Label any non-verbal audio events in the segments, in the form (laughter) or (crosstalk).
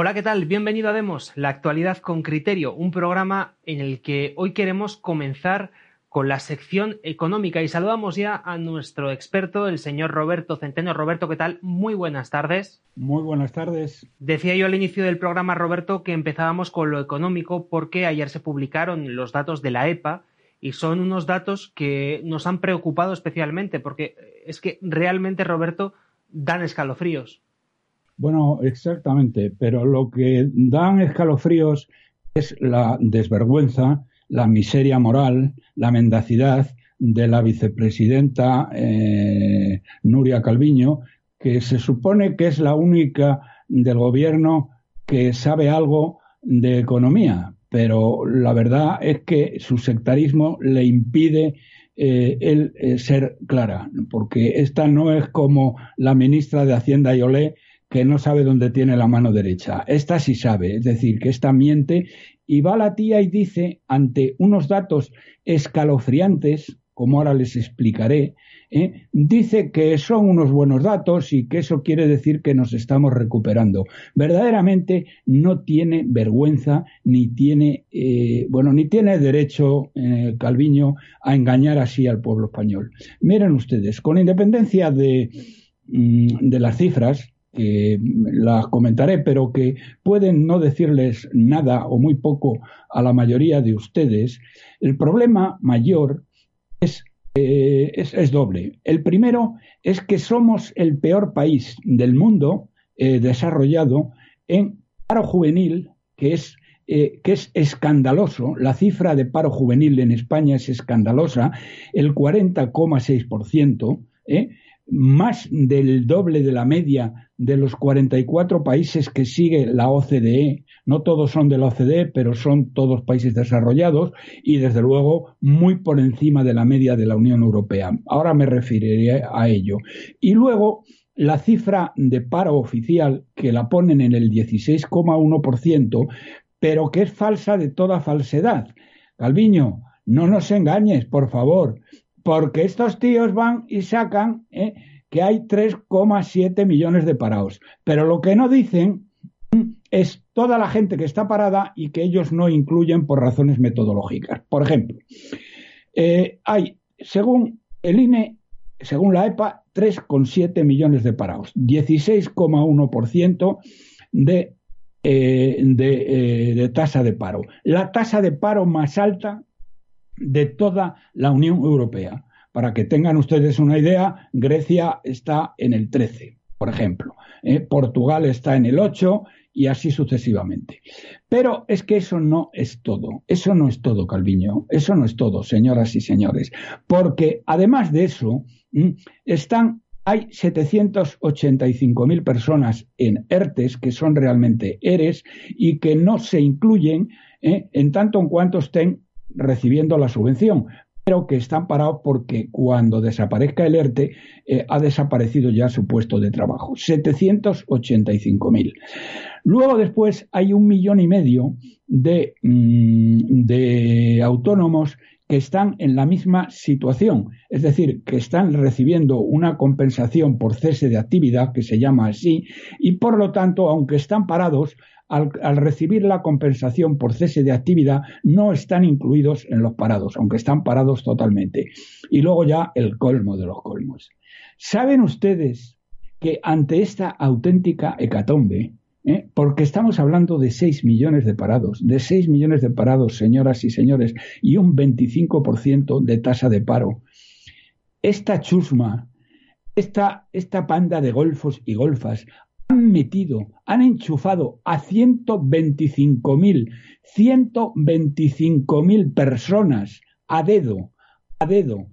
Hola, ¿qué tal? Bienvenido a Demos, la actualidad con criterio, un programa en el que hoy queremos comenzar con la sección económica y saludamos ya a nuestro experto, el señor Roberto Centeno. Roberto, ¿qué tal? Muy buenas tardes. Muy buenas tardes. Decía yo al inicio del programa, Roberto, que empezábamos con lo económico porque ayer se publicaron los datos de la EPA y son unos datos que nos han preocupado especialmente porque es que realmente, Roberto, dan escalofríos. Bueno, exactamente, pero lo que dan escalofríos es la desvergüenza, la miseria moral, la mendacidad de la vicepresidenta eh, Nuria Calviño, que se supone que es la única del gobierno que sabe algo de economía, pero la verdad es que su sectarismo le impide eh, eh, ser clara, porque esta no es como la ministra de Hacienda Yolé, que no sabe dónde tiene la mano derecha. Esta sí sabe, es decir, que esta miente y va la tía y dice, ante unos datos escalofriantes, como ahora les explicaré, ¿eh? dice que son unos buenos datos y que eso quiere decir que nos estamos recuperando. Verdaderamente no tiene vergüenza ni tiene, eh, bueno, ni tiene derecho eh, Calviño a engañar así al pueblo español. Miren ustedes, con independencia de, mm, de las cifras, que las comentaré, pero que pueden no decirles nada o muy poco a la mayoría de ustedes, el problema mayor es, eh, es, doble. El primero es que somos el peor país del mundo eh, desarrollado en paro juvenil, que es eh, que es escandaloso, la cifra de paro juvenil en España es escandalosa, el 40,6%, ¿eh? Más del doble de la media de los 44 países que sigue la OCDE. No todos son de la OCDE, pero son todos países desarrollados y, desde luego, muy por encima de la media de la Unión Europea. Ahora me referiré a ello. Y luego, la cifra de paro oficial, que la ponen en el 16,1%, pero que es falsa de toda falsedad. Calviño, no nos engañes, por favor porque estos tíos van y sacan ¿eh? que hay 3,7 millones de parados. Pero lo que no dicen es toda la gente que está parada y que ellos no incluyen por razones metodológicas. Por ejemplo, eh, hay, según el INE, según la EPA, 3,7 millones de parados, 16,1% de, eh, de, de tasa de paro. La tasa de paro más alta de toda la Unión Europea. Para que tengan ustedes una idea, Grecia está en el 13, por ejemplo. ¿eh? Portugal está en el 8 y así sucesivamente. Pero es que eso no es todo. Eso no es todo, Calviño. Eso no es todo, señoras y señores. Porque además de eso, están hay 785.000 personas en ERTES, que son realmente ERES, y que no se incluyen ¿eh? en tanto en cuanto estén recibiendo la subvención, pero que están parados porque cuando desaparezca el ERTE eh, ha desaparecido ya su puesto de trabajo. 785.000. Luego después hay un millón y medio de, mm, de autónomos que están en la misma situación, es decir, que están recibiendo una compensación por cese de actividad, que se llama así, y por lo tanto, aunque están parados, al, recibir la compensación por cese de actividad, no están incluidos en los parados, aunque están parados totalmente. Y luego ya el colmo de los colmos. ¿Saben ustedes que ante esta auténtica hecatombe, ¿eh? porque estamos hablando de 6 millones de parados, de 6 millones de parados, señoras y señores, y un 25% de tasa de paro. Esta chusma, esta, esta panda de golfos y golfas han metido, han enchufado a 125.000, 125.000 personas a dedo a dedo.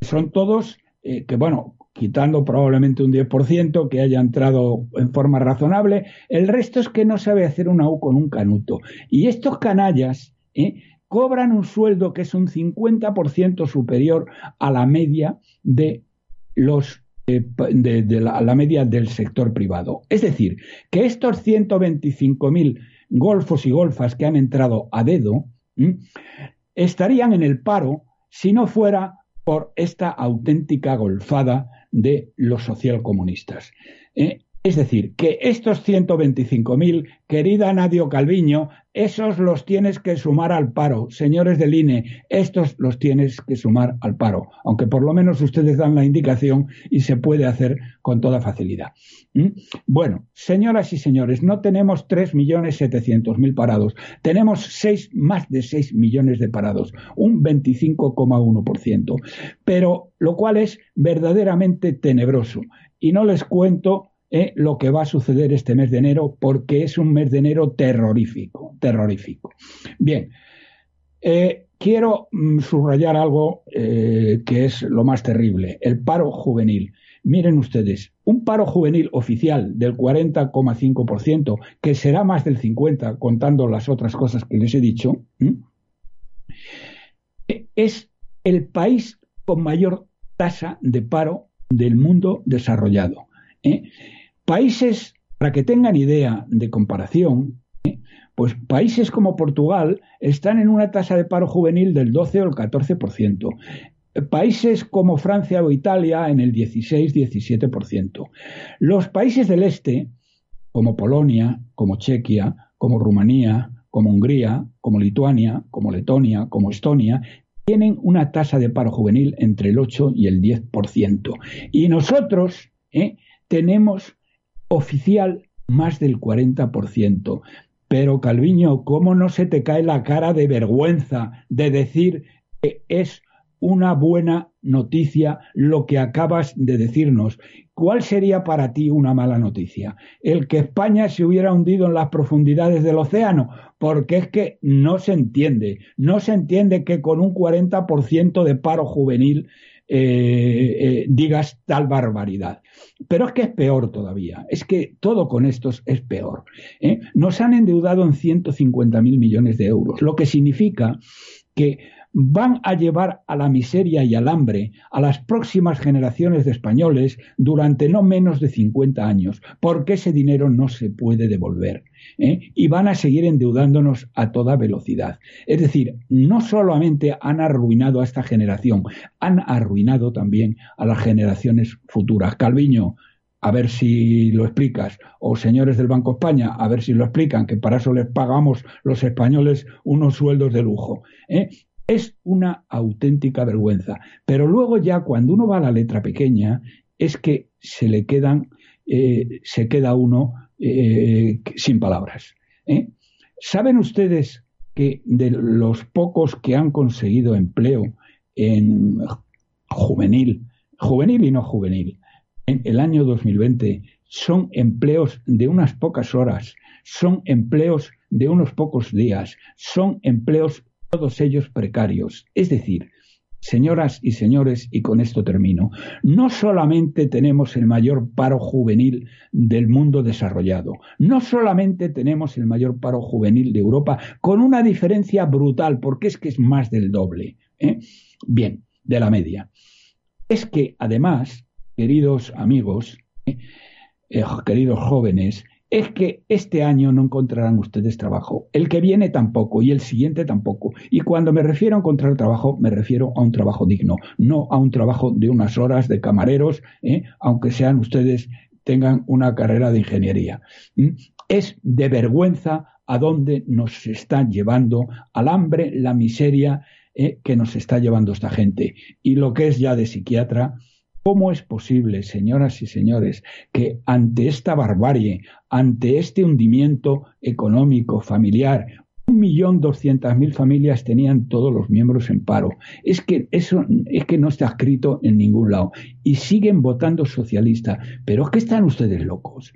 Son todos que, bueno, quitando probablemente un 10% que haya entrado en forma razonable, el resto es que no sabe hacer una U con un canuto. Y estos canallas ¿eh? cobran un sueldo que es un 50% superior a la media de los eh, de, la, media del sector privado. Es decir, que estos 125.000 golfos y golfas que han entrado a dedo estarían en el paro si no fuera por esta auténtica golfada de los socialcomunistas. Eh, es decir, que estos 125.000, querida Nadio Calviño, esos los tienes que sumar al paro. Señores del INE, estos los tienes que sumar al paro, aunque por lo menos ustedes dan la indicación y se puede hacer con toda facilidad. ¿Mm? Bueno, señoras y señores, no tenemos 3.700.000 parados, tenemos seis, más de 6 millones de parados, un 25,1%, pero lo cual es verdaderamente tenebroso. Y no les cuento eh, lo que va a suceder este mes de enero, porque es un mes de enero terrorífico, terrorífico. Bien, eh, quiero mm, subrayar algo eh, que es lo más terrible, el paro juvenil. Miren ustedes, un paro juvenil oficial del 40,5%, que será más del 50% contando las otras cosas que les he dicho, es el país con mayor tasa de paro del mundo desarrollado. Países, para que tengan idea de comparación, ¿eh? pues países como Portugal están en una tasa de paro juvenil del 12 o el 14%. Países como Francia o Italia en el 16-17%. Los países del este, como Polonia, como Chequia, como Rumanía, como Hungría, como Lituania, como Letonia, como Estonia, tienen una tasa de paro juvenil entre el 8 y el 10%. Y nosotros ¿eh? tenemos oficial más del 40%. Pero Calviño, ¿cómo no se te cae la cara de vergüenza de decir que es una buena noticia lo que acabas de decirnos? ¿Cuál sería para ti una mala noticia? El que España se hubiera hundido en las profundidades del océano, porque es que no se entiende, no se entiende que con un 40% de paro juvenil eh, eh, digas tal barbaridad. Pero es que es peor todavía, es que todo con estos es peor. ¿eh? Nos han endeudado en 150 mil millones de euros, lo que significa que van a llevar a la miseria y al hambre a las próximas generaciones de españoles durante no menos de 50 años, porque ese dinero no se puede devolver. ¿eh? Y van a seguir endeudándonos a toda velocidad. Es decir, no solamente han arruinado a esta generación, han arruinado también a las generaciones futuras. Calviño, a ver si lo explicas, o señores del Banco España, a ver si lo explican, que para eso les pagamos los españoles unos sueldos de lujo. ¿eh? Es una auténtica vergüenza. Pero luego ya cuando uno va a la letra pequeña, es que se le quedan, eh, se queda uno eh, sin palabras. ¿eh? ¿Saben ustedes que de los pocos que han conseguido empleo en juvenil, juvenil y no juvenil, en el año 2020 son empleos de unas pocas horas, son empleos de unos pocos días, son empleos todos ellos precarios. Es decir, señoras y señores, y con esto termino, no solamente tenemos el mayor paro juvenil del mundo desarrollado, no solamente tenemos el mayor paro juvenil de Europa, con una diferencia brutal, porque es que es más del doble, ¿eh? bien, de la media. Es que además, queridos amigos, ¿eh? Eh, queridos jóvenes, es que este año no encontrarán ustedes trabajo, el que viene tampoco y el siguiente tampoco. Y cuando me refiero a encontrar trabajo, me refiero a un trabajo digno, no a un trabajo de unas horas de camareros, ¿eh? aunque sean ustedes tengan una carrera de ingeniería. Es de vergüenza a dónde nos está llevando al hambre, la miseria ¿eh? que nos está llevando esta gente. Y lo que es ya de psiquiatra, ¿Cómo es posible, señoras y señores, que ante esta barbarie, ante este hundimiento económico, familiar, un millón doscientas mil familias tenían todos los miembros en paro. Es que eso es que no está escrito en ningún lado. Y siguen votando socialista. Pero es que están ustedes locos.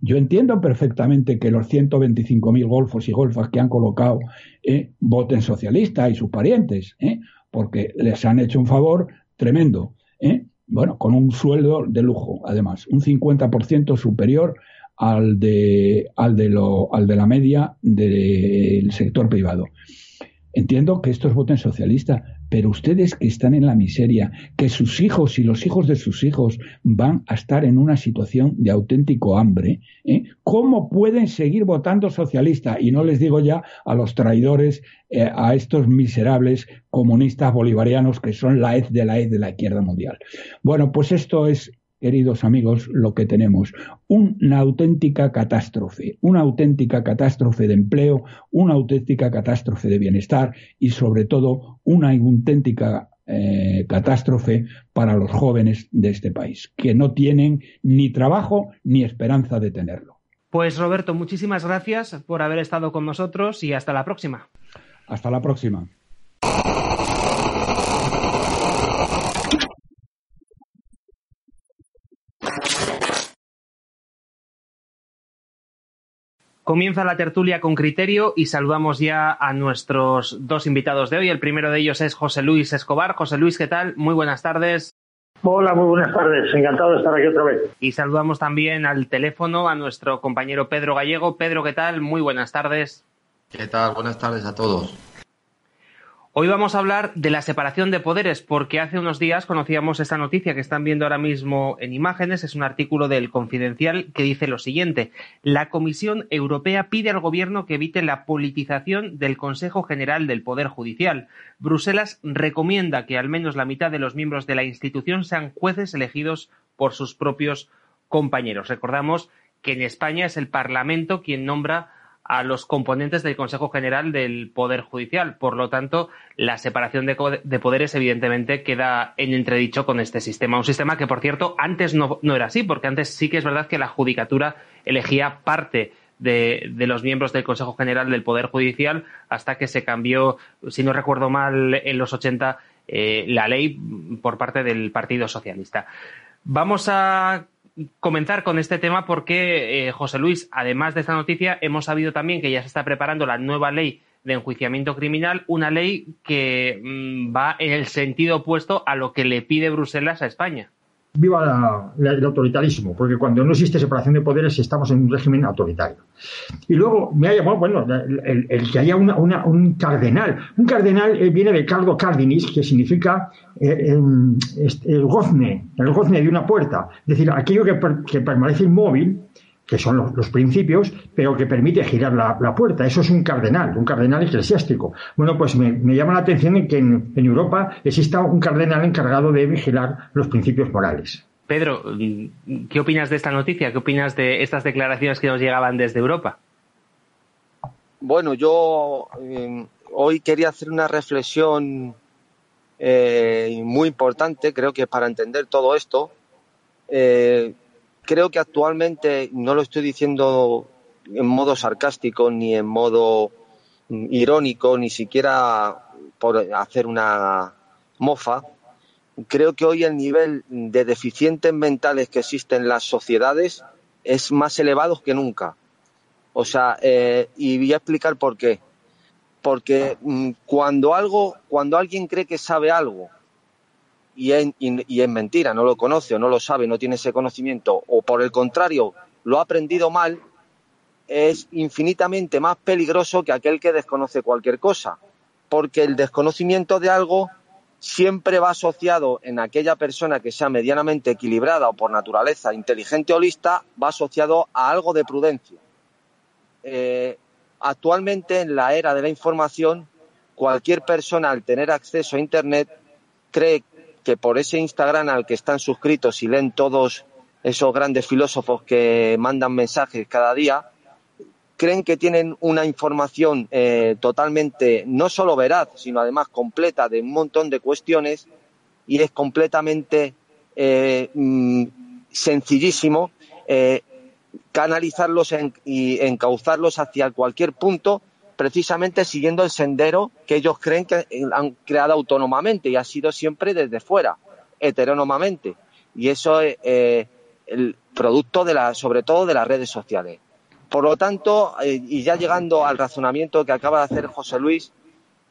Yo entiendo perfectamente que los 125 mil golfos y golfas que han colocado eh, voten socialista y sus parientes. Eh, porque les han hecho un favor tremendo. ¿eh? Bueno, con un sueldo de lujo, además, un 50% superior al de, al de, lo, al de la media del sector privado. Entiendo que estos voten socialista, pero ustedes que están en la miseria, que sus hijos y los hijos de sus hijos van a estar en una situación de auténtico hambre, ¿eh? ¿cómo pueden seguir votando socialista? Y no les digo ya a los traidores, eh, a estos miserables comunistas bolivarianos que son la hez de la hez de la izquierda mundial. Bueno, pues esto es queridos amigos, lo que tenemos. Una auténtica catástrofe, una auténtica catástrofe de empleo, una auténtica catástrofe de bienestar y sobre todo una auténtica eh, catástrofe para los jóvenes de este país, que no tienen ni trabajo ni esperanza de tenerlo. Pues Roberto, muchísimas gracias por haber estado con nosotros y hasta la próxima. Hasta la próxima. Comienza la tertulia con criterio y saludamos ya a nuestros dos invitados de hoy. El primero de ellos es José Luis Escobar. José Luis, ¿qué tal? Muy buenas tardes. Hola, muy buenas tardes. Encantado de estar aquí otra vez. Y saludamos también al teléfono a nuestro compañero Pedro Gallego. Pedro, ¿qué tal? Muy buenas tardes. ¿Qué tal? Buenas tardes a todos. Hoy vamos a hablar de la separación de poderes, porque hace unos días conocíamos esta noticia que están viendo ahora mismo en imágenes. Es un artículo del Confidencial que dice lo siguiente. La Comisión Europea pide al Gobierno que evite la politización del Consejo General del Poder Judicial. Bruselas recomienda que al menos la mitad de los miembros de la institución sean jueces elegidos por sus propios compañeros. Recordamos que en España es el Parlamento quien nombra a los componentes del Consejo General del Poder Judicial. Por lo tanto, la separación de, poderes evidentemente queda en entredicho con este sistema. Un sistema que, por cierto, antes no, era así, porque antes sí que es verdad que la Judicatura elegía parte de, los miembros del Consejo General del Poder Judicial hasta que se cambió, si no recuerdo mal, en los 80 eh, la ley por parte del Partido Socialista. Vamos a comenzar con este tema porque, eh, José Luis, además de esta noticia, hemos sabido también que ya se está preparando la nueva ley de enjuiciamiento criminal, una ley que mm, va en el sentido opuesto a lo que le pide Bruselas a España viva el autoritarismo, porque cuando no existe separación de poderes estamos en un régimen autoritario. Y luego me ha llamado, bueno, el, que haya un cardenal. Un cardenal eh, viene de cardo cardinis, que significa eh, el gozne, el gozne de una puerta. Es decir, aquello que, que permanece inmóvil que son los, principios, pero que permite girar la, puerta. Eso es un cardenal, un cardenal eclesiástico. Bueno, pues me, llama la atención que en, Europa exista un cardenal encargado de vigilar los principios morales. Pedro, ¿qué opinas de esta noticia? ¿Qué opinas de estas declaraciones que nos llegaban desde Europa? Bueno, yo eh, hoy quería hacer una reflexión eh, muy importante, creo que para entender todo esto. Eh, creo que actualmente, no lo estoy diciendo en modo sarcástico ni en modo irónico, ni siquiera por hacer una mofa, creo que hoy el nivel de deficientes mentales que existen en las sociedades es más elevado que nunca. O sea, eh, y voy a explicar por qué. Porque mm, cuando algo, cuando alguien cree que sabe algo y es, mentira, no lo conoce o no lo sabe, no tiene ese conocimiento, o por el contrario, lo ha aprendido mal, es infinitamente más peligroso que aquel que desconoce cualquier cosa, porque el desconocimiento de algo siempre va asociado en aquella persona que sea medianamente equilibrada o por naturaleza inteligente o lista, va asociado a algo de prudencia. Eh, actualmente, en la era de la información, cualquier persona al tener acceso a Internet cree que por ese Instagram al que están suscritos y leen todos esos grandes filósofos que mandan mensajes cada día, creen que tienen una información eh, totalmente no solo veraz, sino además completa de un montón de cuestiones y es completamente eh, mm, sencillísimo eh, canalizarlos y encauzarlos hacia cualquier punto precisamente siguiendo el sendero que ellos creen que han creado autónomamente y ha sido siempre desde fuera, heterónomamente. Y eso es eh, el producto de la, sobre todo de las redes sociales. Por lo tanto, eh, y ya llegando al razonamiento que acaba de hacer José Luis,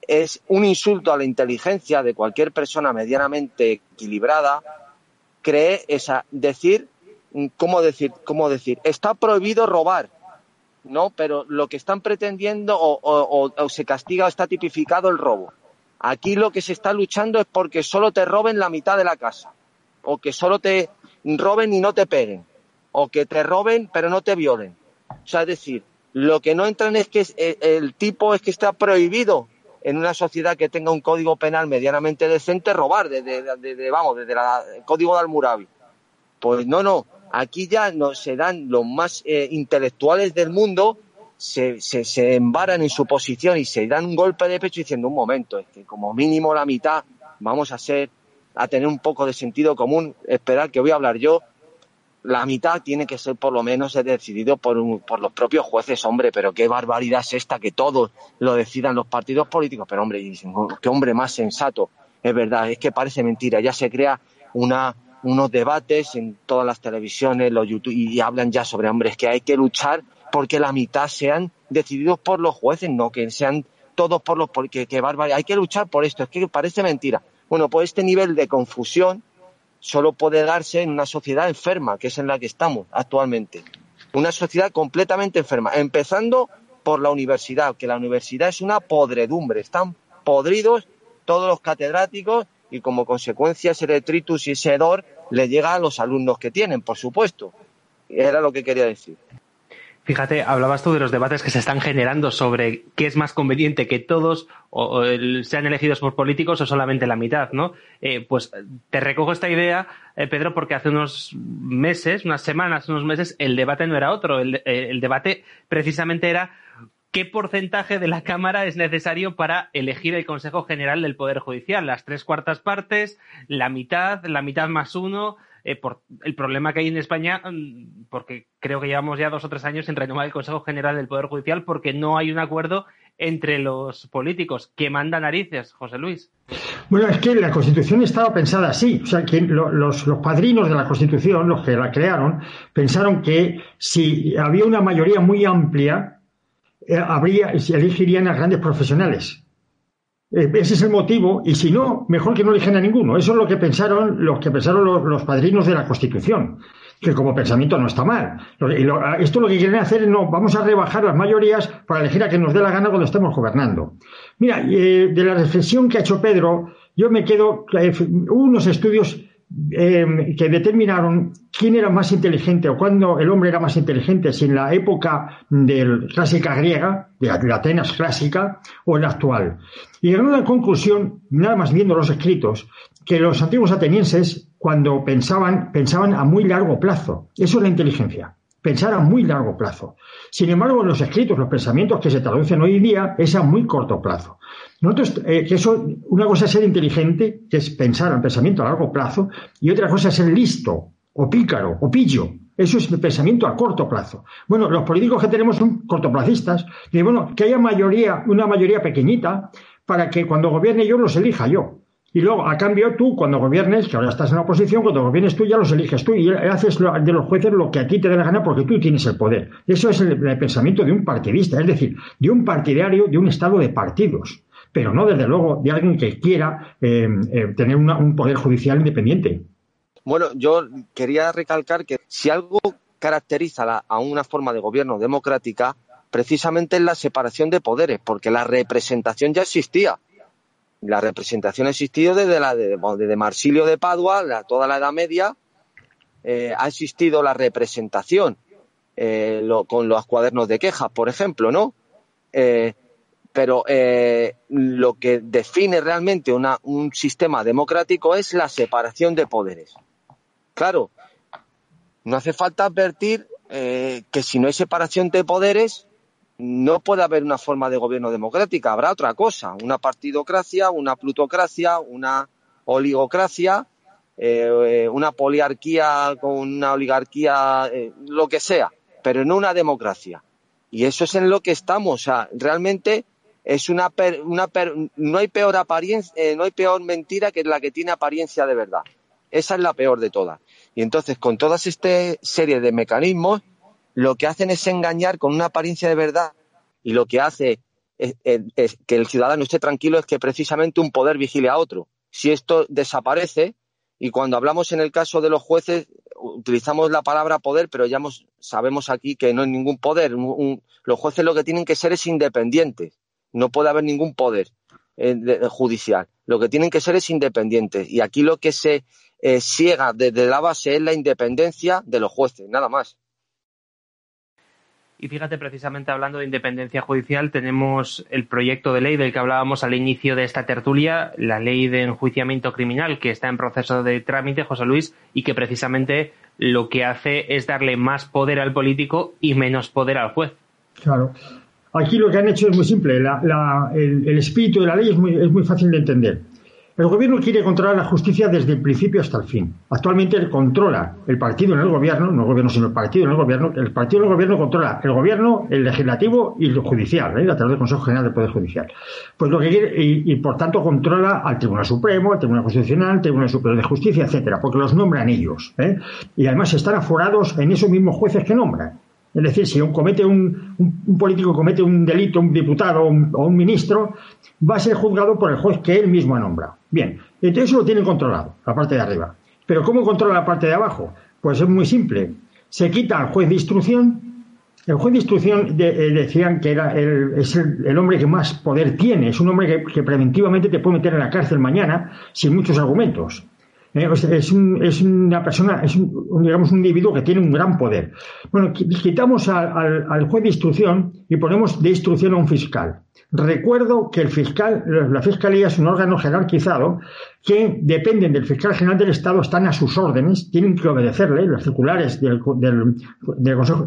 es un insulto a la inteligencia de cualquier persona medianamente equilibrada, cree esa, decir, ¿cómo decir? ¿Cómo decir? Está prohibido robar, ¿no? Pero lo que están pretendiendo o, o se castiga o está tipificado el robo. Aquí lo que se está luchando es porque solo te roben la mitad de la casa, o que solo te roben y no te peguen, o que te roben pero no te violen. O sea, es decir, lo que no entran es que eh, el tipo es que está prohibido en una sociedad que tenga un código penal medianamente decente robar, desde, vamos, desde el código de Almurabi. Pues no, no, aquí ya no, se dan los más eh, intelectuales del mundo, se, se, se embaran en su posición y se dan un golpe de pecho diciendo, un momento, es que como mínimo la mitad vamos a ser, a tener un poco de sentido común, esperar que voy a hablar yo, la mitad tiene que ser por lo menos decidido por, por los propios jueces, hombre, pero qué barbaridad es esta que todos lo decidan los partidos políticos, pero hombre, qué hombre más sensato, es verdad, es que parece mentira, ya se crea una, unos debates en todas las televisiones, los YouTube, y hablan ya sobre, hombre, es que hay que luchar porque la mitad sean decididos por los jueces, no que sean todos por los, porque qué barbaridad, hay que luchar por esto, es que parece mentira. Bueno, pues este nivel de confusión solo puede darse en una sociedad enferma, que es en la que estamos actualmente. Una sociedad completamente enferma, empezando por la universidad, que la universidad es una podredumbre, están podridos todos los catedráticos y como consecuencia ese detritus y ese hedor le llega a los alumnos que tienen, por supuesto. Era lo que quería decir. Fíjate, hablabas tú de los debates que se están generando sobre qué es más conveniente que todos o, sean elegidos por políticos o solamente la mitad, ¿no? Eh, pues te recojo esta idea, eh, Pedro, porque hace unos meses, unas semanas, unos meses, el debate no era otro. El, eh, el debate precisamente era qué porcentaje de la Cámara es necesario para elegir el Consejo General del Poder Judicial. Las tres cuartas partes, la mitad, la mitad más uno. Eh, por el problema que hay en España, mm, porque creo que llevamos ya dos o tres años en renovar el Consejo General del Poder Judicial porque no hay un acuerdo entre los políticos. que manda narices, José Luis? Bueno, es que la Constitución estaba pensada así. O sea, que los, padrinos de la Constitución, los que la crearon, pensaron que si había una mayoría muy amplia, eh, habría, elegirían a grandes profesionales. Eh, ese es el motivo, y si no, mejor que no eligen a ninguno. Eso es lo que pensaron los que pensaron los, padrinos de la Constitución, que como pensamiento no está mal. esto lo que quieren hacer es no, vamos a rebajar las mayorías para elegir a quien nos dé la gana cuando estemos gobernando. Mira, eh, de la reflexión que ha hecho Pedro, yo me quedo, eh, unos estudios Em, que determinaron quién era más inteligente o cuándo el hombre era más inteligente, si en la época clásica griega, de Atenas clásica, o en la actual. Y llegaron a la conclusión, nada más viendo los escritos, que los antiguos atenienses, cuando pensaban, pensaban a muy largo plazo. Eso es la inteligencia pensar a muy largo plazo. Sin embargo, en los escritos, los pensamientos que se traducen hoy día es a muy corto plazo. Nosotros, eh, que eso, una cosa es ser inteligente, que es pensar en pensamiento a largo plazo, y otra cosa es ser listo, o pícaro, o pillo. Eso es pensamiento a corto plazo. Bueno, los políticos que tenemos son cortoplacistas, y bueno, que haya mayoría, una mayoría pequeñita, para que cuando gobierne yo los elija yo. Y luego, a cambio, tú, cuando gobiernes, que ahora estás en la oposición, cuando gobiernes tú ya los eliges tú y haces de los jueces lo que a ti te dé la gana porque tú tienes el poder. Eso es el, pensamiento de un partidista, es decir, de un partidario de un estado de partidos, pero no, desde luego, de alguien que quiera eh, eh, tener un poder judicial independiente. Bueno, yo quería recalcar que si algo caracteriza a una forma de gobierno democrática, precisamente es la separación de poderes, porque la representación ya existía la representación ha existido desde, la de, desde Marsilio de Padua, toda la Edad Media, eh, ha existido la representación con los cuadernos de quejas, por ejemplo, ¿no? Pero lo que define realmente un sistema democrático es la separación de poderes. Claro, no hace falta advertir que si no hay separación de poderes, no puede haber una forma de gobierno democrática, habrá otra cosa, una partidocracia, una plutocracia, una oligocracia, eh, una poliarquía con una oligarquía, eh, lo que sea, pero no una democracia. Y eso es en lo que estamos. O sea, realmente es una, una no hay peor apariencia, eh, no hay peor mentira que la que tiene apariencia de verdad. Esa es la peor de todas. Y entonces, con todas esta serie de mecanismos, lo que hacen es engañar con una apariencia de verdad y lo que hace que el ciudadano esté tranquilo es que precisamente un poder vigile a otro. Si esto desaparece, y cuando hablamos en el caso de los jueces, utilizamos la palabra poder, pero ya sabemos aquí que no hay ningún poder. los jueces lo que tienen que ser es independientes. No puede haber ningún poder eh, judicial. Lo que tienen que ser es independientes. Y aquí lo que se eh, ciega desde la base es la independencia de los jueces, nada más. Y fíjate, precisamente hablando de independencia judicial, tenemos el proyecto de ley del que hablábamos al inicio de esta tertulia, la ley de enjuiciamiento criminal, que está en proceso de trámite, José Luis, y que precisamente lo que hace es darle más poder al político y menos poder al juez. Claro. Aquí lo que han hecho es muy simple. el, espíritu de la ley es muy fácil de entender. El gobierno quiere controlar la justicia desde el principio hasta el fin. Actualmente él controla el partido en el gobierno, no el gobierno sino el partido en el gobierno, el partido en el gobierno controla el gobierno, el legislativo y el judicial, ¿eh? a través del Consejo General del Poder Judicial. Pues lo que quiere, y, por tanto controla al Tribunal Supremo, al Tribunal Constitucional, al Tribunal Superior de Justicia, etcétera, porque los nombran ellos. ¿eh? Y además están aforados en esos mismos jueces que nombran. Es decir, si un, comete un, político comete un delito, un diputado o un, ministro, va a ser juzgado por el juez que él mismo ha nombrado. Bien, entonces eso lo tiene controlado, la parte de arriba. Pero ¿cómo controla la parte de abajo? Pues es muy simple. Se quita al juez de instrucción. El juez de instrucción eh, decían que era el, es el, hombre que más poder tiene, es un hombre que, que preventivamente te puede meter en la cárcel mañana sin muchos argumentos. Eh, es, una persona, es un, digamos, un individuo que tiene un gran poder. Bueno, quitamos al, juez de instrucción y ponemos de instrucción a un fiscal. Recuerdo que el fiscal, la fiscalía es un órgano jerarquizado que dependen del fiscal general del Estado, están a sus órdenes, tienen que obedecerle. Las circulares del,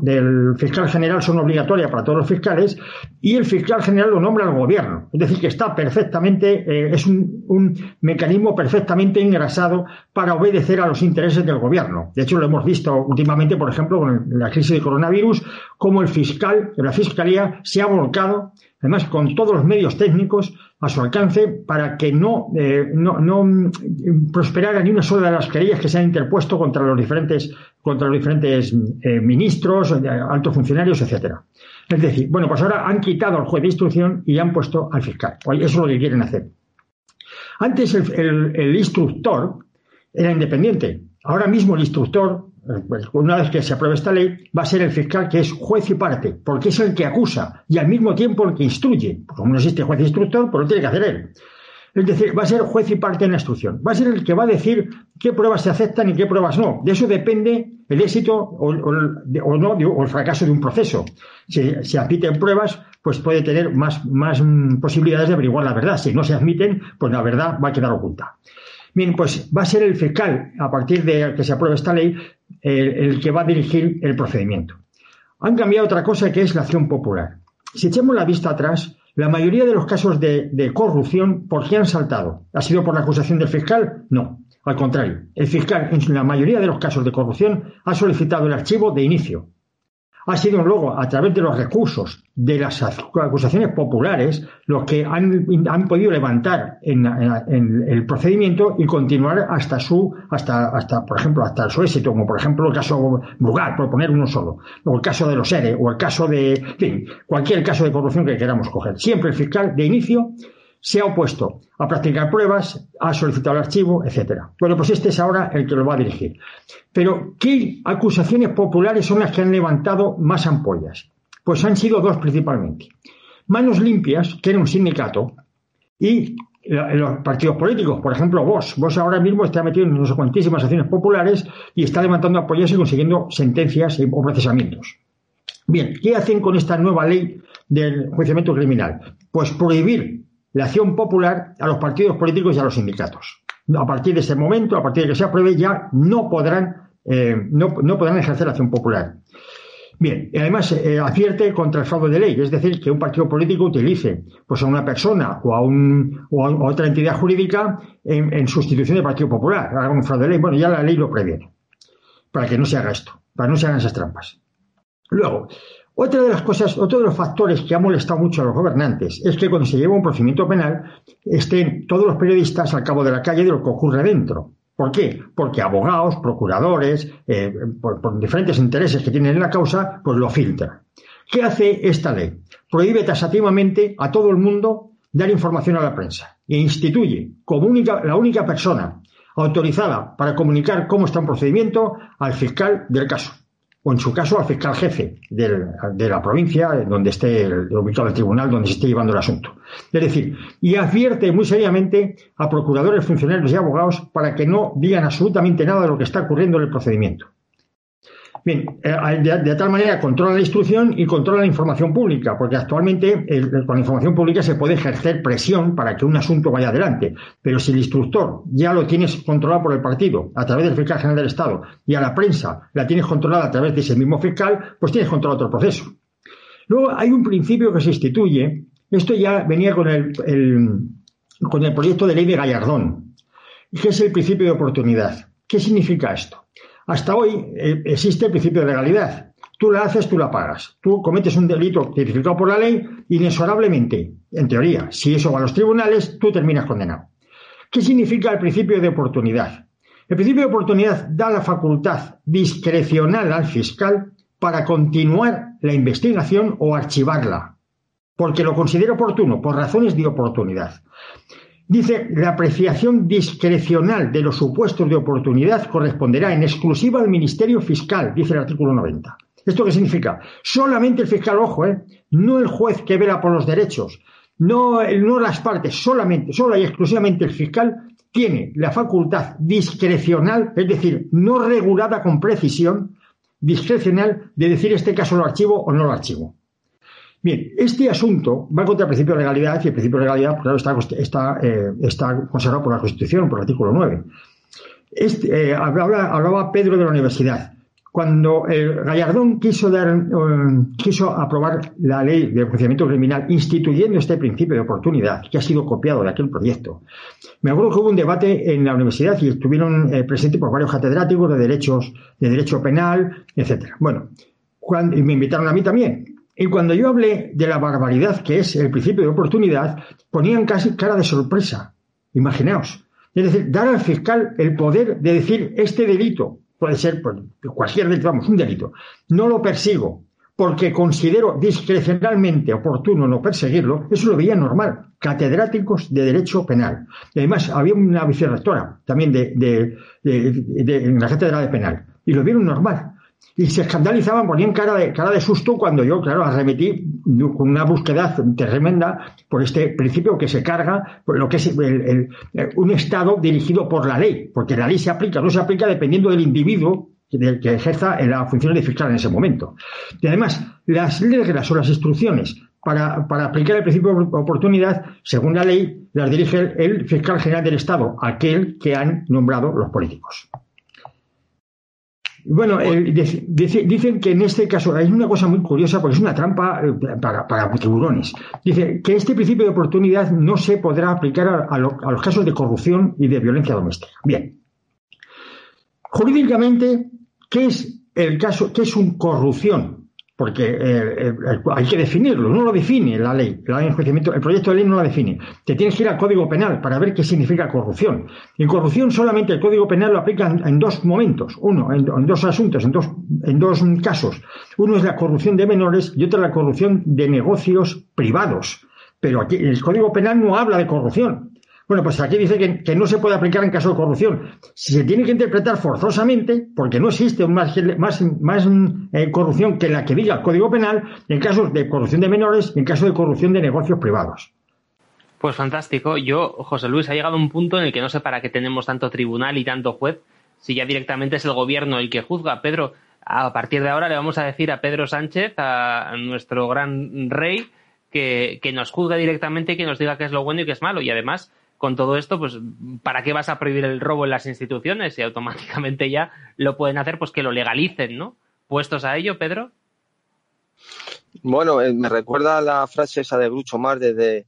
del, fiscal general son obligatorias para todos los fiscales y el fiscal general lo nombra el gobierno. Es decir, que está perfectamente, eh, es un, mecanismo perfectamente engrasado para obedecer a los intereses del gobierno. De hecho, lo hemos visto últimamente, por ejemplo, con la crisis de coronavirus, cómo el fiscal, la fiscalía, se ha volcado además con todos los medios técnicos a su alcance para que no, eh, no, no, mm, prosperara ni una sola de las querellas que se han interpuesto contra los diferentes, contra los diferentes eh, ministros, eh, altos funcionarios, etcétera. Es decir, bueno, pues ahora han quitado al juez de instrucción y han puesto al fiscal. Eso es lo que quieren hacer. Antes el instructor era independiente. Ahora mismo el instructor una vez que se apruebe esta ley, va a ser el fiscal que es juez y parte, porque es el que acusa y al mismo tiempo el que instruye. Como no existe juez instructor, pues lo tiene que hacer él. Es decir, va a ser juez y parte en la instrucción. Va a ser el que va a decir qué pruebas se aceptan y qué pruebas no. De eso depende el éxito o, no, o el fracaso de un proceso. Si se admiten pruebas, pues puede tener más, más mm, posibilidades de averiguar la verdad. Si no se admiten, pues la verdad va a quedar oculta. Bien, pues va a ser el fiscal, a partir de que se apruebe esta ley, el, que va a dirigir el procedimiento. Han cambiado otra cosa que es la acción popular. Si echamos la vista atrás, la mayoría de los casos de, de, corrupción, ¿por qué han saltado? ¿Ha sido por la acusación del fiscal? No. Al contrario, el fiscal, en la mayoría de los casos de corrupción, ha solicitado el archivo de inicio ha sido luego a través de los recursos de las acusaciones populares los que han, podido levantar en, el procedimiento y continuar hasta su, hasta, hasta, por ejemplo, hasta su éxito, como por ejemplo el caso Bugal, por poner uno solo, o el caso de los ERE, o el caso de, fin, cualquier caso de corrupción que queramos coger. Siempre el fiscal de inicio se ha opuesto a practicar pruebas, ha solicitado el archivo, etcétera. Bueno, pues este es ahora el que lo va a dirigir. Pero, ¿qué acusaciones populares son las que han levantado más ampollas? Pues han sido dos principalmente. Manos limpias, que era un sindicato, y los partidos políticos, por ejemplo, vos. Vos ahora mismo está metido en no sé cuantísimas acciones populares y está levantando apoyos y consiguiendo sentencias o procesamientos. Bien, ¿qué hacen con esta nueva ley del juiciamiento criminal? Pues prohibir la acción popular a los partidos políticos y a los sindicatos. A partir de ese momento, a partir de que se apruebe, ya no podrán, eh, no, podrán ejercer la acción popular. Bien, y además eh, advierte contra el fraude de ley, es decir, que un partido político utilice pues, a una persona o a, un, o a otra entidad jurídica en, sustitución del Partido Popular, haga un fraude de ley. Bueno, ya la ley lo previene, para que no se haga esto, para que no se hagan esas trampas. Luego, otra de las cosas, otro de los factores que ha molestado mucho a los gobernantes es que cuando se lleva un procedimiento penal estén todos los periodistas al cabo de la calle de lo que ocurre dentro. ¿Por qué? Porque abogados, procuradores, eh, por, diferentes intereses que tienen en la causa, pues lo filtran. ¿Qué hace esta ley? Prohíbe tasativamente a todo el mundo dar información a la prensa e instituye como única, la única persona autorizada para comunicar cómo está un procedimiento al fiscal del caso o en su caso al fiscal jefe de la provincia donde esté el, ubicado el tribunal donde se esté llevando el asunto. Es decir, y advierte muy seriamente a procuradores, funcionarios y abogados para que no digan absolutamente nada de lo que está ocurriendo en el procedimiento. Bien, eh, de, tal manera controla la instrucción y controla la información pública, porque actualmente con la información pública se puede ejercer presión para que un asunto vaya adelante. Pero si el instructor ya lo tienes controlado por el partido a través del fiscal general del Estado y a la prensa la tienes controlada a través de ese mismo fiscal, pues tienes controlado otro proceso. Luego hay un principio que se instituye, esto ya venía con el, con el proyecto de ley de Gallardón, que es el principio de oportunidad. ¿Qué significa esto? Hasta hoy eh, existe el principio de legalidad. Tú la haces, tú la pagas. Tú cometes un delito tipificado por la ley, inexorablemente, en teoría, si eso va a los tribunales, tú terminas condenado. ¿Qué significa el principio de oportunidad? El principio de oportunidad da la facultad discrecional al fiscal para continuar la investigación o archivarla, porque lo considera oportuno, por razones de oportunidad. Dice, la apreciación discrecional de los supuestos de oportunidad corresponderá en exclusiva al Ministerio Fiscal, dice el artículo 90. ¿Esto qué significa? Solamente el fiscal, ojo, ¿eh? no el juez que vela por los derechos, no, no las partes, solamente, solo y exclusivamente el fiscal tiene la facultad discrecional, es decir, no regulada con precisión, discrecional de decir este caso lo archivo o no lo archivo. Bien, este asunto va contra el principio de legalidad y el principio de legalidad, claro, está, eh, está, consagrado por la Constitución, por el artículo 9. Este, eh, hablaba, Pedro de la universidad. Cuando Gallardón quiso, eh, quiso aprobar la ley de procedimiento criminal instituyendo este principio de oportunidad, que ha sido copiado de aquel proyecto, me acuerdo que hubo un debate en la universidad y estuvieron presentes por varios catedráticos de derechos, de derecho penal, etcétera. Bueno, y me invitaron a mí también. Y cuando yo hablé de la barbaridad que es el principio de oportunidad, ponían casi cara de sorpresa. Imaginaos. Es decir, dar al fiscal el poder de decir este delito, puede ser pues, cualquier delito, vamos, un delito, no lo persigo porque considero discrecionalmente oportuno no perseguirlo, eso lo veía normal. Catedráticos de Derecho Penal. Y además había una vicerrectora también de, de la Cátedra de Penal. Y lo vieron normal y se escandalizaban, ponían cara de, cara de susto cuando yo, claro, arremetí con una búsqueda tremenda por este principio que se carga por lo que es un Estado dirigido por la ley, porque la ley se aplica, no se aplica dependiendo del individuo que, que ejerza la función de fiscal en ese momento. Y además, las reglas o las instrucciones para, para, aplicar el principio de oportunidad, según la ley, las dirige el fiscal general del Estado, aquel que han nombrado los políticos. Bueno, eh, dicen que en este caso hay una cosa muy curiosa porque es una trampa eh, para, tiburones. Dice que este principio de oportunidad no se podrá aplicar a, los casos de corrupción y de violencia doméstica. Bien. Jurídicamente, ¿qué es el caso? ¿Qué es un corrupción? Porque eh, eh, hay que definirlo, no lo define la ley, el proyecto de ley no la define. Te tienes que ir al Código Penal para ver qué significa corrupción. En corrupción solamente el Código Penal lo aplica en, dos momentos, uno, en, dos asuntos, en dos, en dos casos. Uno es la corrupción de menores y otro la corrupción de negocios privados. Pero aquí el Código Penal no habla de corrupción. Bueno, pues aquí dice que, no se puede aplicar en caso de corrupción. Si se tiene que interpretar forzosamente, porque no existe más, eh, corrupción que la que diga el Código Penal, en casos de corrupción de menores en caso de corrupción de negocios privados. Pues fantástico. Yo, José Luis, ha llegado un punto en el que no sé para qué tenemos tanto tribunal y tanto juez, si ya directamente es el gobierno el que juzga. Pedro, a partir de ahora le vamos a decir a Pedro Sánchez, a nuestro gran rey, que, nos juzgue directamente y que nos diga qué es lo bueno y qué es malo. Y además, con todo esto, pues, ¿para qué vas a prohibir el robo en las instituciones? Y automáticamente ya lo pueden hacer, pues que lo legalicen, ¿no? ¿Puestos a ello, Pedro? Bueno, eh, me recuerda la frase esa de Grucho Mar, desde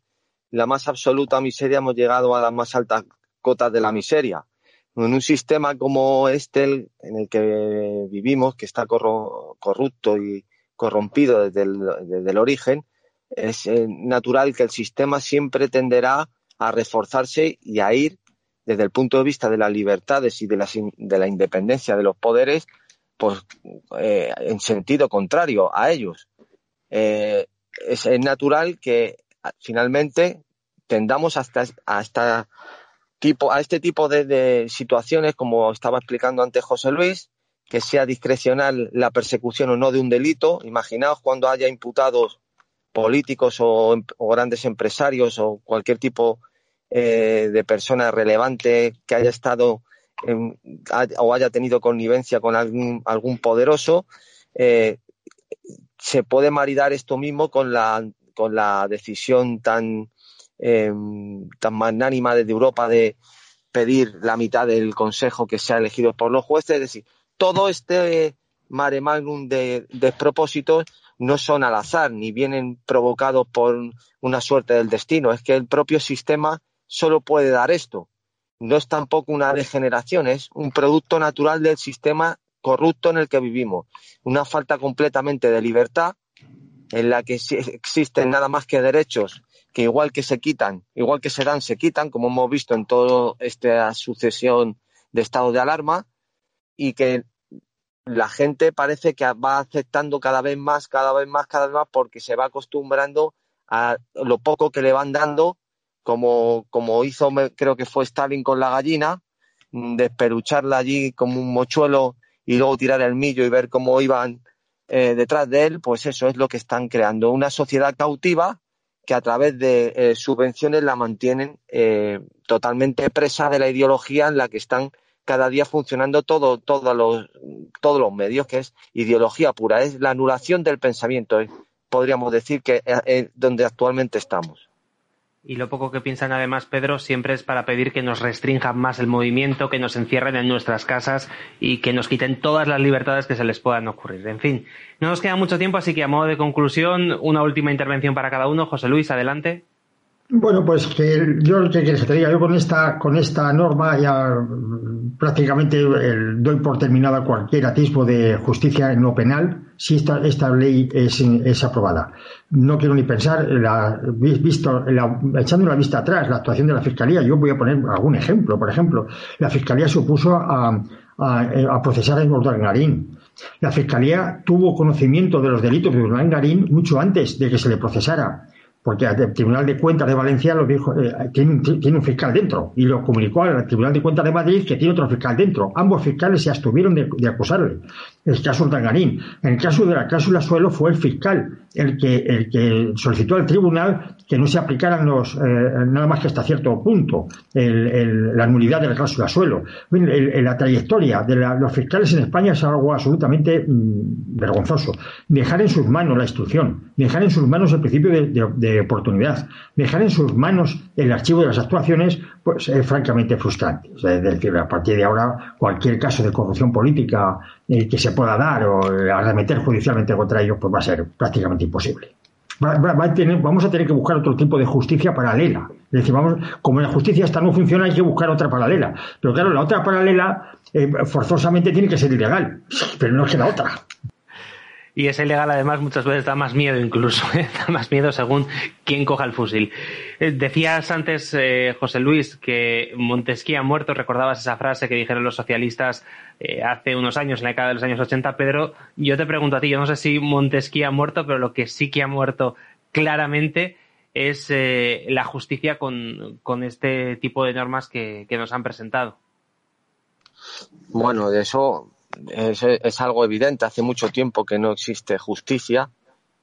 la más absoluta miseria hemos llegado a las más altas cotas de la miseria. En un sistema como este en el que vivimos, que está corrupto y corrompido desde el, origen, es eh, natural que el sistema siempre tenderá a reforzarse y a ir desde el punto de vista de las libertades y de la, de la independencia de los poderes, pues eh, en sentido contrario a ellos. eh, es, natural que finalmente tendamos hasta, tipo, a este tipo de, situaciones, como estaba explicando antes José Luis, que sea discrecional la persecución o no de un delito. Imaginaos cuando haya imputados políticos o, grandes empresarios o cualquier tipo eh, de persona relevante que haya estado o haya tenido connivencia con algún, algún poderoso, eh, se puede maridar esto mismo con la, con la decisión tan, em, tan magnánima desde Europa de pedir la mitad del Consejo que sea elegido por los jueces. Es decir, todo este mare magnum de despropósitos no son al azar ni vienen provocados por una suerte del destino. Es que el propio sistema solo puede dar esto. No es tampoco una degeneración, es un producto natural del sistema corrupto en el que vivimos, una falta completamente de libertad en la que existen nada más que derechos que igual que se quitan, igual que se dan, se quitan, como hemos visto en toda esta sucesión de estado de alarma, y que la gente parece que va aceptando cada vez más, cada vez más, cada vez más, porque se va acostumbrando a lo poco que le van dando, como, como hizo, creo que fue Stalin con la gallina, desperucharla allí como un mochuelo y luego tirar el millo y ver cómo iban eh, detrás de él, pues eso es lo que están creando. Una sociedad cautiva que a través de eh, subvenciones la mantienen eh, totalmente presa de la ideología en la que están cada día funcionando todo, todos los, todos los medios, que es ideología pura, es la anulación del pensamiento, podríamos decir que es donde actualmente estamos. Y lo poco que piensan además, Pedro, siempre es para pedir que nos restrinjan más el movimiento, que nos encierren en nuestras casas y que nos quiten todas las libertades que se les puedan ocurrir. En fin, no nos queda mucho tiempo, así que a modo de conclusión, una última intervención para cada uno. José Luis, adelante. Bueno, pues que yo lo que te diga, yo con esta, con esta norma ya mm, prácticamente doy por terminada cualquier atisbo de justicia no penal si esta, esta ley es, es aprobada. No quiero ni pensar, la, visto, echando la vista atrás, la actuación de la Fiscalía, yo voy a poner algún ejemplo. Por ejemplo, la Fiscalía se opuso a, a, procesar a Eduardo Garín. La Fiscalía tuvo conocimiento de los delitos de Eduardo Garín mucho antes de que se le procesara porque el Tribunal de Cuentas de Valencia lo dijo, eh, tiene, un, fiscal dentro y lo comunicó al Tribunal de Cuentas de Madrid que tiene otro fiscal dentro. Ambos fiscales se abstuvieron de, acusarle. El caso Urdangarín. En el caso de la cláusula suelo fue el fiscal el que, el que solicitó al tribunal que no se aplicaran los, eh, nada más que hasta cierto punto, la nulidad de la cláusula suelo. la trayectoria de los fiscales en España es algo absolutamente mm, vergonzoso. Dejar en sus manos la instrucción, dejar en sus manos el principio de, oportunidad, dejar en sus manos el archivo de las actuaciones, pues es francamente frustrante. es decir, a partir de ahora, cualquier caso de corrupción política eh, que se pueda dar o arremeter judicialmente contra ellos, pues va a ser prácticamente imposible. vamos a tener que buscar otro tipo de justicia paralela. Es decir, vamos, como la justicia esta no funciona, hay que buscar otra paralela. Pero claro, la otra paralela eh, forzosamente tiene que ser ilegal, pero no queda otra. Y ese ilegal además muchas veces da más miedo incluso, (laughs) ¿eh? da más miedo según quién coja el fusil. Eh, decías antes, eh, José Luis, que Montesquieu ha muerto, recordabas esa frase que dijeron los socialistas hace unos años, en la década de los años 80, Pedro, yo te pregunto a ti, yo no sé si Montesquieu ha muerto, pero lo que sí que ha muerto claramente es la justicia con, este tipo de normas que, que nos han presentado. Bueno, de eso es, algo evidente. Hace mucho tiempo que no existe justicia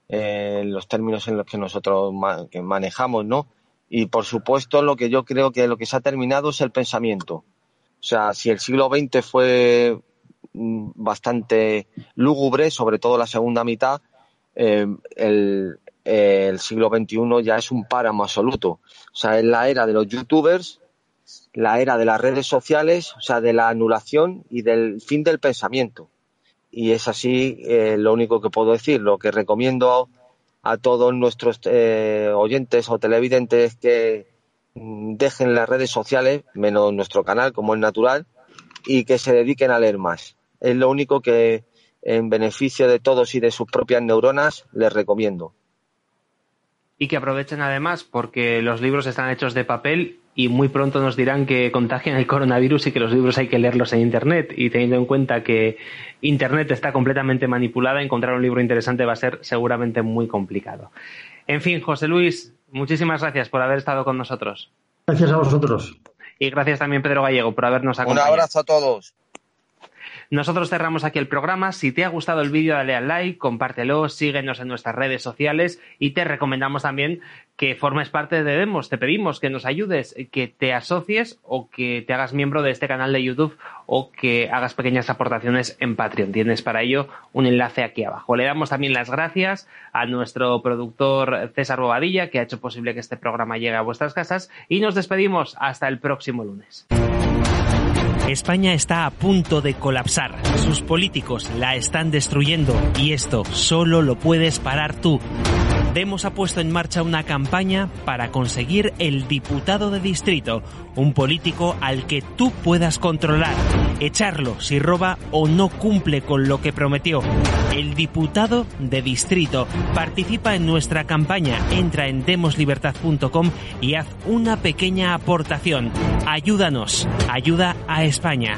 eh, en los términos en los que nosotros manejamos, ¿no? Y por supuesto, lo que yo creo que lo que se ha terminado es el pensamiento. O sea, si el siglo XX fue mm, bastante lúgubre, sobre todo la segunda mitad, eh, el, el siglo XXI ya es un páramo absoluto. O sea, es la era de los youtubers la era de las redes sociales, o sea, de la anulación y del fin del pensamiento. Y es así eh, lo único que puedo decir. Lo que recomiendo a, todos nuestros eh, oyentes o televidentes que mm, dejen las redes sociales, menos nuestro canal, como es natural, y que se dediquen a leer más. Es lo único que, en beneficio de todos y de sus propias neuronas, les recomiendo. Y que aprovechen además, porque los libros están hechos de papel y muy pronto nos dirán que contagian el coronavirus y que los libros hay que leerlos en Internet. Y teniendo en cuenta que Internet está completamente manipulada, encontrar un libro interesante va a ser seguramente muy complicado. En fin, José Luis, muchísimas gracias por haber estado con nosotros. Gracias a vosotros. Y gracias también, Pedro Gallego, por habernos acompañado. Un abrazo a todos. Nosotros cerramos aquí el programa. Si te ha gustado el vídeo, dale al like, compártelo, síguenos en nuestras redes sociales y te recomendamos también que formes parte de Demos. Te pedimos que nos ayudes, que te asocies o que te hagas miembro de este canal de YouTube o que hagas pequeñas aportaciones en Patreon. Tienes para ello un enlace aquí abajo. Le damos también las gracias a nuestro productor César Bobadilla, que ha hecho posible que este programa llegue a vuestras casas y nos despedimos hasta el próximo lunes. España está a punto de colapsar. Sus políticos la están destruyendo y esto solo lo puedes parar tú. Demos ha puesto en marcha una campaña para conseguir el diputado de distrito, un político al que tú puedas controlar, echarlo si roba o no cumple con lo que prometió. El diputado de distrito participa en nuestra campaña, entra en demoslibertad.com y haz una pequeña aportación. Ayúdanos, ayuda a España.